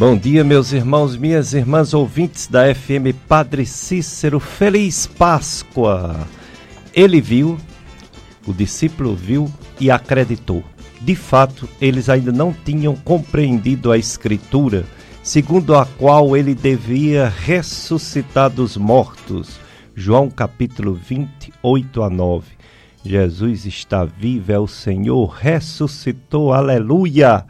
Bom dia, meus irmãos, minhas irmãs ouvintes da FM Padre Cícero. Feliz Páscoa! Ele viu, o discípulo viu e acreditou. De fato, eles ainda não tinham compreendido a Escritura, segundo a qual ele devia ressuscitar dos mortos. João capítulo 28 a 9. Jesus está vivo, é o Senhor, ressuscitou, aleluia!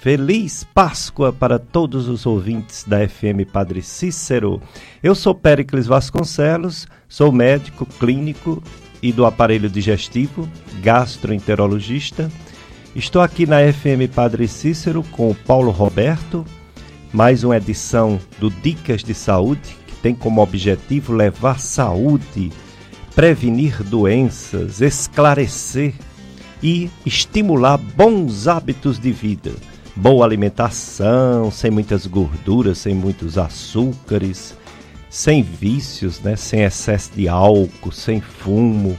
Feliz Páscoa para todos os ouvintes da FM Padre Cícero. Eu sou Péricles Vasconcelos, sou médico clínico e do aparelho digestivo, gastroenterologista. Estou aqui na FM Padre Cícero com o Paulo Roberto, mais uma edição do Dicas de Saúde, que tem como objetivo levar saúde, prevenir doenças, esclarecer e estimular bons hábitos de vida boa alimentação, sem muitas gorduras, sem muitos açúcares, sem vícios, né? sem excesso de álcool, sem fumo.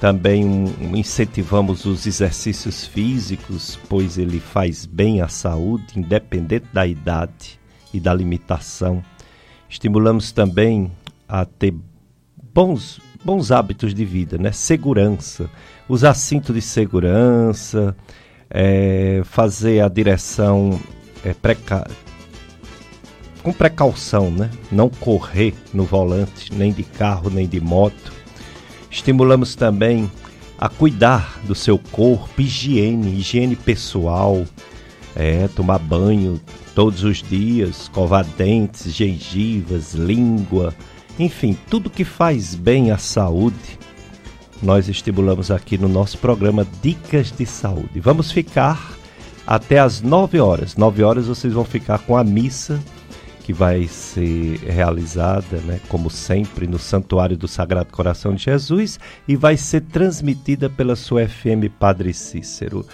Também incentivamos os exercícios físicos, pois ele faz bem à saúde, independente da idade e da limitação. Estimulamos também a ter bons, bons hábitos de vida, né? Segurança, usar cinto de segurança, é, fazer a direção é, preca... com precaução, né? não correr no volante, nem de carro, nem de moto. Estimulamos também a cuidar do seu corpo, higiene, higiene pessoal, é, tomar banho todos os dias, escovar dentes, gengivas, língua, enfim, tudo que faz bem à saúde nós estimulamos aqui no nosso programa Dicas de Saúde. Vamos ficar até as 9 horas. 9 horas vocês vão ficar com a missa que vai ser realizada, né, como sempre, no Santuário do Sagrado Coração de Jesus e vai ser transmitida pela sua FM Padre Cícero.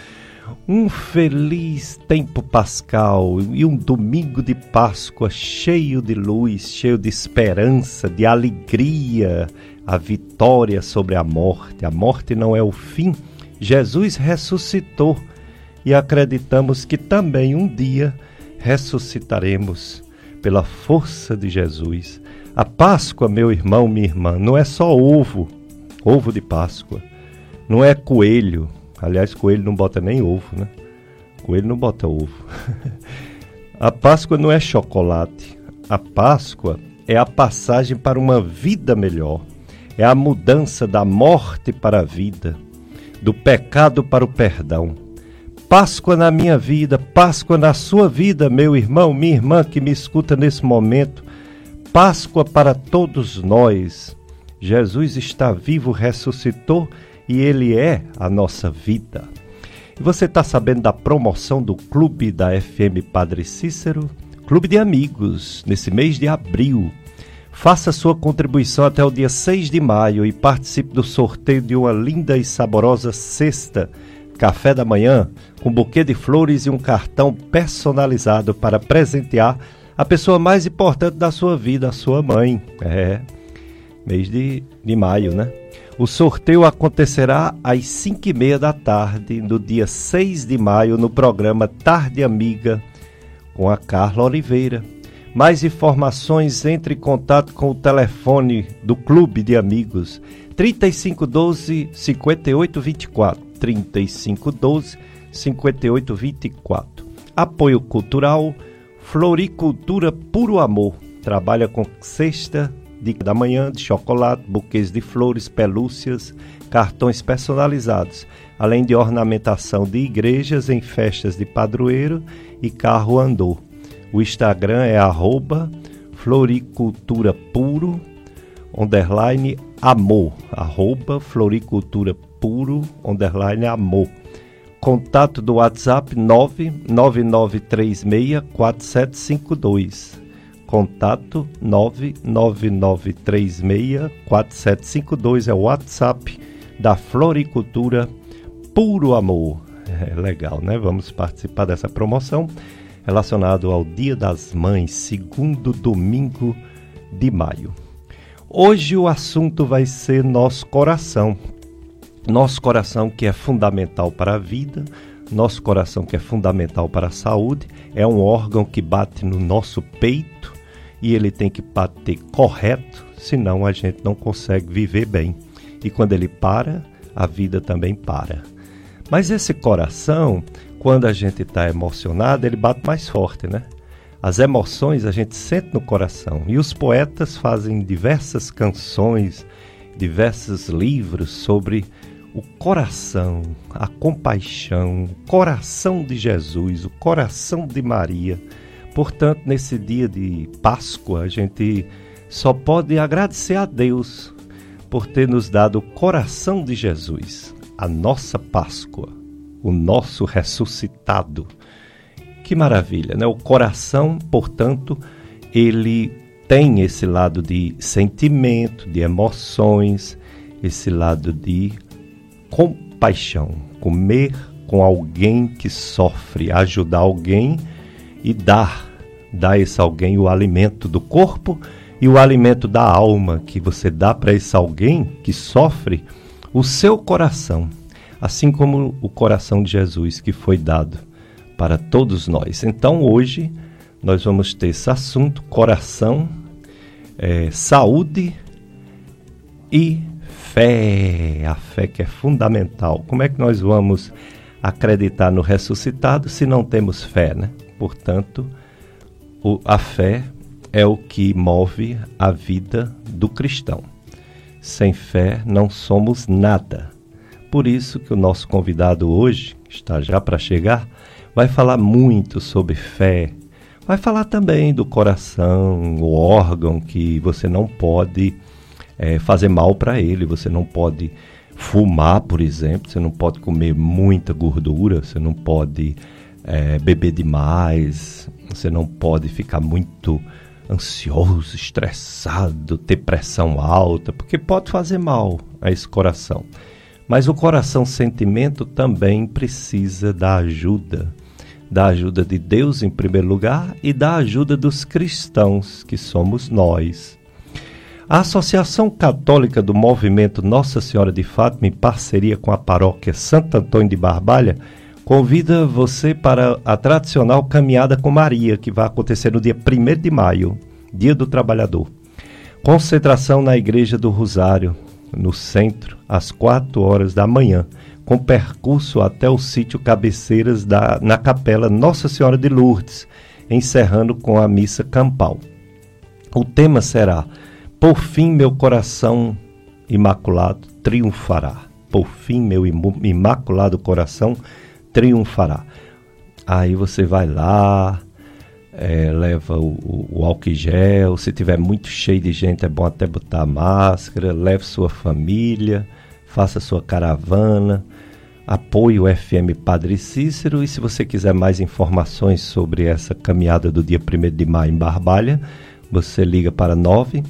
Um feliz tempo pascal e um domingo de Páscoa cheio de luz, cheio de esperança, de alegria, a vitória sobre a morte. A morte não é o fim. Jesus ressuscitou e acreditamos que também um dia ressuscitaremos pela força de Jesus. A Páscoa, meu irmão, minha irmã, não é só ovo, ovo de Páscoa. Não é coelho. Aliás, coelho não bota nem ovo, né? Coelho não bota ovo. a Páscoa não é chocolate. A Páscoa é a passagem para uma vida melhor é a mudança da morte para a vida, do pecado para o perdão. Páscoa na minha vida, Páscoa na sua vida, meu irmão, minha irmã que me escuta nesse momento. Páscoa para todos nós. Jesus está vivo, ressuscitou e Ele é a nossa vida. E você está sabendo da promoção do Clube da FM Padre Cícero? Clube de Amigos, nesse mês de abril. Faça sua contribuição até o dia 6 de maio e participe do sorteio de uma linda e saborosa cesta café da manhã com buquê de flores e um cartão personalizado para presentear a pessoa mais importante da sua vida, a sua mãe. É, mês de, de maio, né? O sorteio acontecerá às 5 e meia da tarde, no dia 6 de maio, no programa Tarde Amiga, com a Carla Oliveira. Mais informações, entre em contato com o telefone do Clube de Amigos 3512 5824 3512 5824. Apoio Cultural Floricultura Puro Amor. Trabalha com cesta de da manhã de chocolate, buquês de flores, pelúcias, cartões personalizados, além de ornamentação de igrejas em festas de padroeiro e carro andor. O Instagram é arroba floricultura puro, underline amor, arroba floricultura puro, underline amor. Contato do WhatsApp 999364752. Contato 999364752 é o WhatsApp da Floricultura Puro Amor. É legal, né? Vamos participar dessa promoção relacionado ao Dia das Mães, segundo domingo de maio. Hoje o assunto vai ser nosso coração. Nosso coração que é fundamental para a vida, nosso coração que é fundamental para a saúde, é um órgão que bate no nosso peito e ele tem que bater correto, senão a gente não consegue viver bem. E quando ele para, a vida também para. Mas esse coração, quando a gente está emocionado, ele bate mais forte, né? As emoções a gente sente no coração. E os poetas fazem diversas canções, diversos livros sobre o coração, a compaixão, o coração de Jesus, o coração de Maria. Portanto, nesse dia de Páscoa, a gente só pode agradecer a Deus por ter nos dado o coração de Jesus, a nossa Páscoa, o nosso ressuscitado. Que maravilha, né? O coração, portanto, ele tem esse lado de sentimento, de emoções, esse lado de compaixão, comer com alguém que sofre, ajudar alguém e dar, a esse alguém o alimento do corpo e o alimento da alma que você dá para esse alguém que sofre, o seu coração, assim como o coração de Jesus que foi dado para todos nós. Então hoje nós vamos ter esse assunto: coração, é, saúde e fé, a fé que é fundamental. Como é que nós vamos acreditar no ressuscitado se não temos fé, né? Portanto, o, a fé é o que move a vida do cristão. Sem fé não somos nada. Por isso que o nosso convidado hoje, está já para chegar, vai falar muito sobre fé. Vai falar também do coração, o órgão que você não pode é, fazer mal para ele. Você não pode fumar, por exemplo, você não pode comer muita gordura, você não pode é, beber demais, você não pode ficar muito ansioso, estressado, ter pressão alta, porque pode fazer mal a esse coração. Mas o coração sentimento também precisa da ajuda, da ajuda de Deus em primeiro lugar e da ajuda dos cristãos, que somos nós. A Associação Católica do Movimento Nossa Senhora de Fátima, em parceria com a paróquia Santo Antônio de Barbalha, convida você para a tradicional Caminhada com Maria, que vai acontecer no dia 1 de maio, Dia do Trabalhador. Concentração na Igreja do Rosário, no centro, às 4 horas da manhã, com percurso até o sítio Cabeceiras da, na Capela Nossa Senhora de Lourdes, encerrando com a missa campal. O tema será por fim, meu coração imaculado triunfará. Por fim, meu imaculado coração triunfará. Aí você vai lá, é, leva o, o, o álcool gel. Se tiver muito cheio de gente, é bom até botar máscara. Leve sua família, faça sua caravana. Apoie o FM Padre Cícero. E se você quiser mais informações sobre essa caminhada do dia 1 de maio em Barbalha, você liga para 9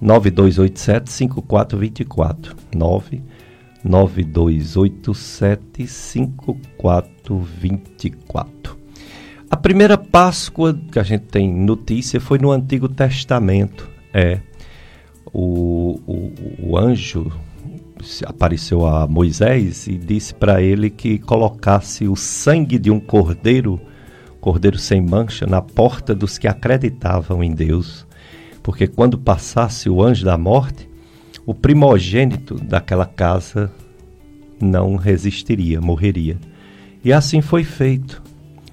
9287 5424 99287 5424 A primeira Páscoa que a gente tem notícia foi no Antigo Testamento. É o, o, o anjo apareceu a Moisés e disse para ele que colocasse o sangue de um cordeiro, cordeiro sem mancha, na porta dos que acreditavam em Deus porque quando passasse o anjo da morte, o primogênito daquela casa não resistiria, morreria. E assim foi feito.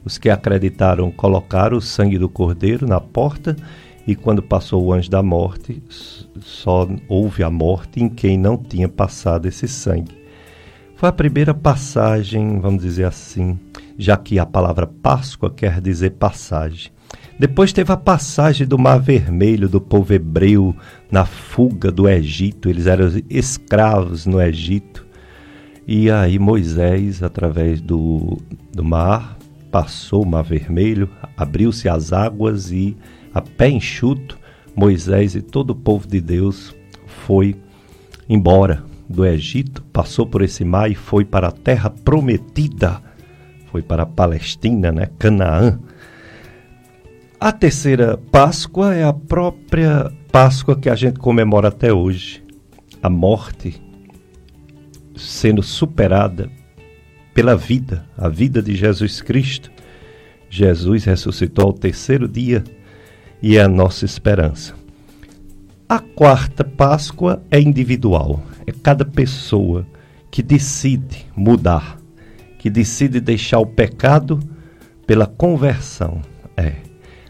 Os que acreditaram colocaram o sangue do cordeiro na porta, e quando passou o anjo da morte, só houve a morte em quem não tinha passado esse sangue. Foi a primeira passagem, vamos dizer assim, já que a palavra Páscoa quer dizer passagem. Depois teve a passagem do Mar Vermelho do povo hebreu na fuga do Egito. Eles eram escravos no Egito. E aí Moisés, através do, do mar, passou o Mar Vermelho, abriu-se as águas e, a pé enxuto, Moisés e todo o povo de Deus foi embora do Egito, passou por esse mar e foi para a terra prometida. Foi para a Palestina, né? Canaã a terceira Páscoa é a própria Páscoa que a gente comemora até hoje. A morte sendo superada pela vida, a vida de Jesus Cristo. Jesus ressuscitou ao terceiro dia e é a nossa esperança. A quarta Páscoa é individual, é cada pessoa que decide mudar, que decide deixar o pecado pela conversão. É,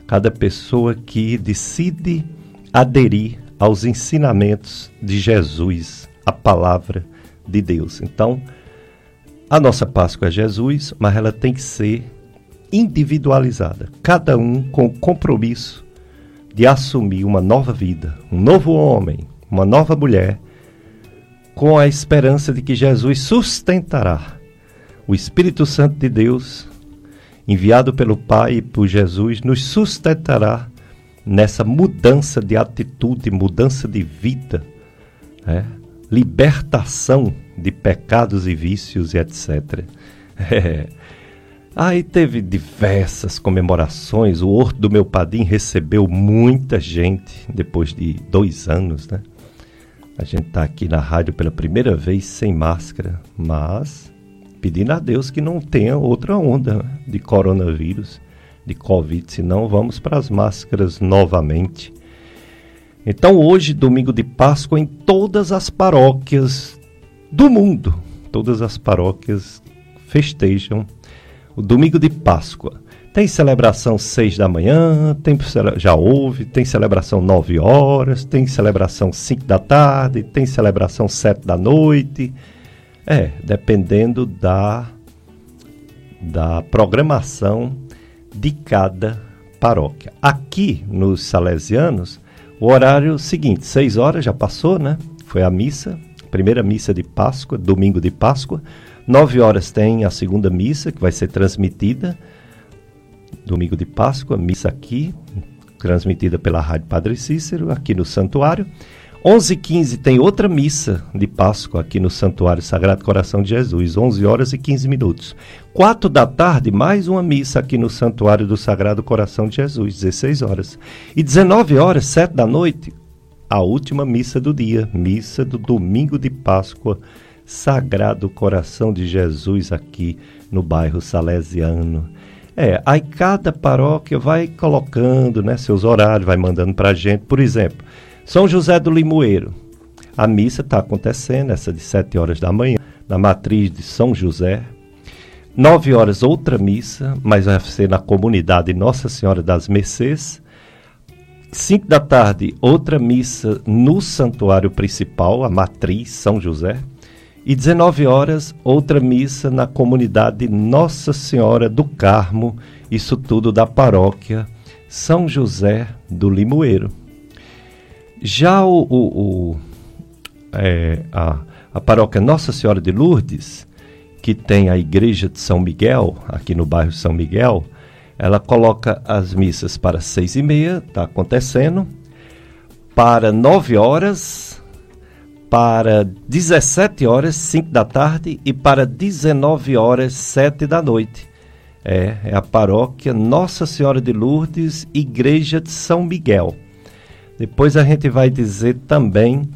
cada pessoa que decide aderir aos ensinamentos de Jesus, a palavra de Deus. Então, a nossa Páscoa é Jesus, mas ela tem que ser individualizada, cada um com o compromisso de assumir uma nova vida, um novo homem, uma nova mulher, com a esperança de que Jesus sustentará. O Espírito Santo de Deus, enviado pelo Pai e por Jesus, nos sustentará nessa mudança de atitude, mudança de vida, né? libertação de pecados e vícios e etc. É. Aí teve diversas comemorações. O Horto do Meu Padim recebeu muita gente depois de dois anos, né? A gente está aqui na rádio pela primeira vez sem máscara, mas pedindo a Deus que não tenha outra onda de coronavírus, de Covid, senão vamos para as máscaras novamente. Então, hoje, domingo de Páscoa, em todas as paróquias do mundo, todas as paróquias festejam o domingo de Páscoa. Tem celebração seis da manhã, tem, já houve, tem celebração nove horas, tem celebração cinco da tarde, tem celebração sete da noite. É, dependendo da, da programação de cada paróquia. Aqui nos Salesianos, o horário seguinte, seis horas já passou, né? Foi a missa, primeira missa de Páscoa, domingo de Páscoa. Nove horas tem a segunda missa, que vai ser transmitida, domingo de Páscoa, missa aqui, transmitida pela Rádio Padre Cícero, aqui no santuário. 11h15 tem outra missa de Páscoa aqui no Santuário Sagrado Coração de Jesus, 11 horas e 15 minutos. 4 da tarde, mais uma missa aqui no Santuário do Sagrado Coração de Jesus, 16 horas. E 19 horas, 7 da noite, a última missa do dia, missa do domingo de Páscoa, Sagrado Coração de Jesus aqui no bairro Salesiano. É, aí cada paróquia vai colocando né, seus horários, vai mandando para a gente. Por exemplo, são José do Limoeiro. A missa está acontecendo, essa de 7 horas da manhã, na matriz de São José. 9 horas, outra missa, mas vai ser na comunidade Nossa Senhora das Mercês. 5 da tarde, outra missa no santuário principal, a matriz São José. E 19 horas, outra missa na comunidade Nossa Senhora do Carmo, isso tudo da paróquia São José do Limoeiro. Já o, o, o é, a, a paróquia Nossa Senhora de Lourdes, que tem a igreja de São Miguel, aqui no bairro São Miguel, ela coloca as missas para seis e meia, está acontecendo, para nove horas, para 17 horas, 5 da tarde e para 19 horas, 7 da noite. É, é a paróquia Nossa Senhora de Lourdes, Igreja de São Miguel. Depois a gente vai dizer também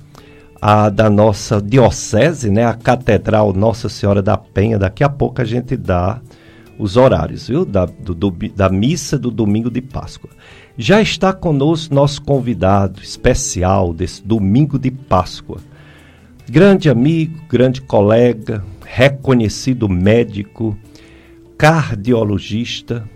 a da nossa diocese, né, a Catedral Nossa Senhora da Penha. Daqui a pouco a gente dá os horários, viu? Da, do, do, da missa do domingo de Páscoa. Já está conosco nosso convidado especial desse domingo de Páscoa. Grande amigo, grande colega, reconhecido médico, cardiologista,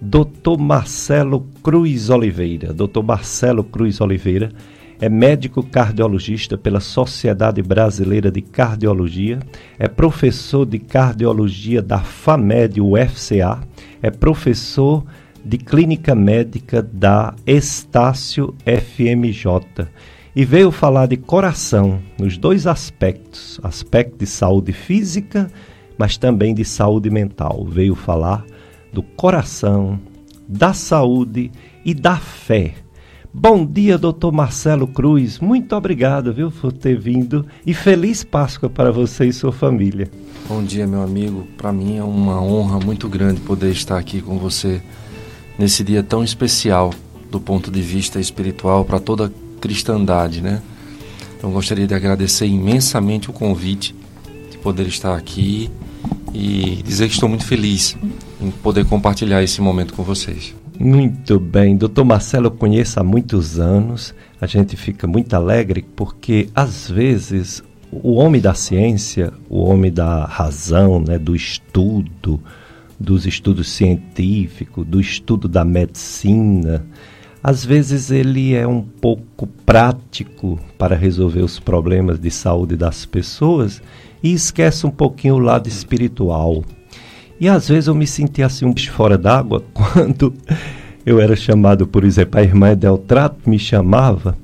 Dr. Marcelo Cruz Oliveira. Dr. Marcelo Cruz Oliveira é médico cardiologista pela Sociedade Brasileira de Cardiologia, é professor de cardiologia da FAMED UFCA, é professor de clínica médica da Estácio FMJ e veio falar de coração nos dois aspectos, aspecto de saúde física, mas também de saúde mental. Veio falar do coração, da saúde e da fé. Bom dia, doutor Marcelo Cruz. Muito obrigado, viu, por ter vindo e feliz Páscoa para você e sua família. Bom dia, meu amigo. Para mim é uma honra muito grande poder estar aqui com você nesse dia tão especial do ponto de vista espiritual para toda a cristandade, né? Então gostaria de agradecer imensamente o convite de poder estar aqui e dizer que estou muito feliz em poder compartilhar esse momento com vocês. Muito bem, doutor Marcelo eu conheço há muitos anos, a gente fica muito alegre porque às vezes o homem da ciência, o homem da razão, né, do estudo, dos estudos científicos, do estudo da medicina, às vezes ele é um pouco prático para resolver os problemas de saúde das pessoas e esquece um pouquinho o lado espiritual. E às vezes eu me senti assim um bicho fora d'água quando eu era chamado, por exemplo, a irmã Edeltrato me chamava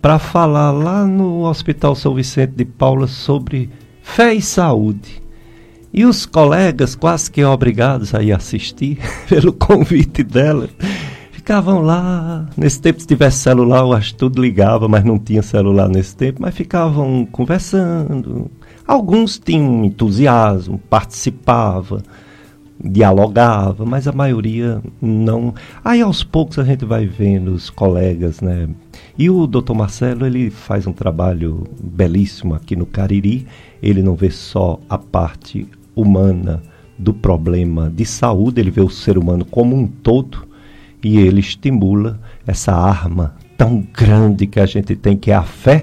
para falar lá no Hospital São Vicente de Paula sobre fé e saúde. E os colegas, quase que obrigados a ir assistir, pelo convite dela, ficavam lá. Nesse tempo, se tivesse celular, eu acho que tudo ligava, mas não tinha celular nesse tempo, mas ficavam conversando, Alguns tinham entusiasmo, participavam, dialogava, mas a maioria não. Aí aos poucos a gente vai vendo os colegas, né? E o Dr. Marcelo, ele faz um trabalho belíssimo aqui no Cariri. Ele não vê só a parte humana do problema de saúde, ele vê o ser humano como um todo e ele estimula essa arma tão grande que a gente tem que é a fé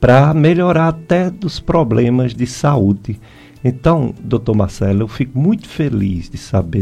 para melhorar até dos problemas de saúde. Então, doutor Marcelo, eu fico muito feliz de saber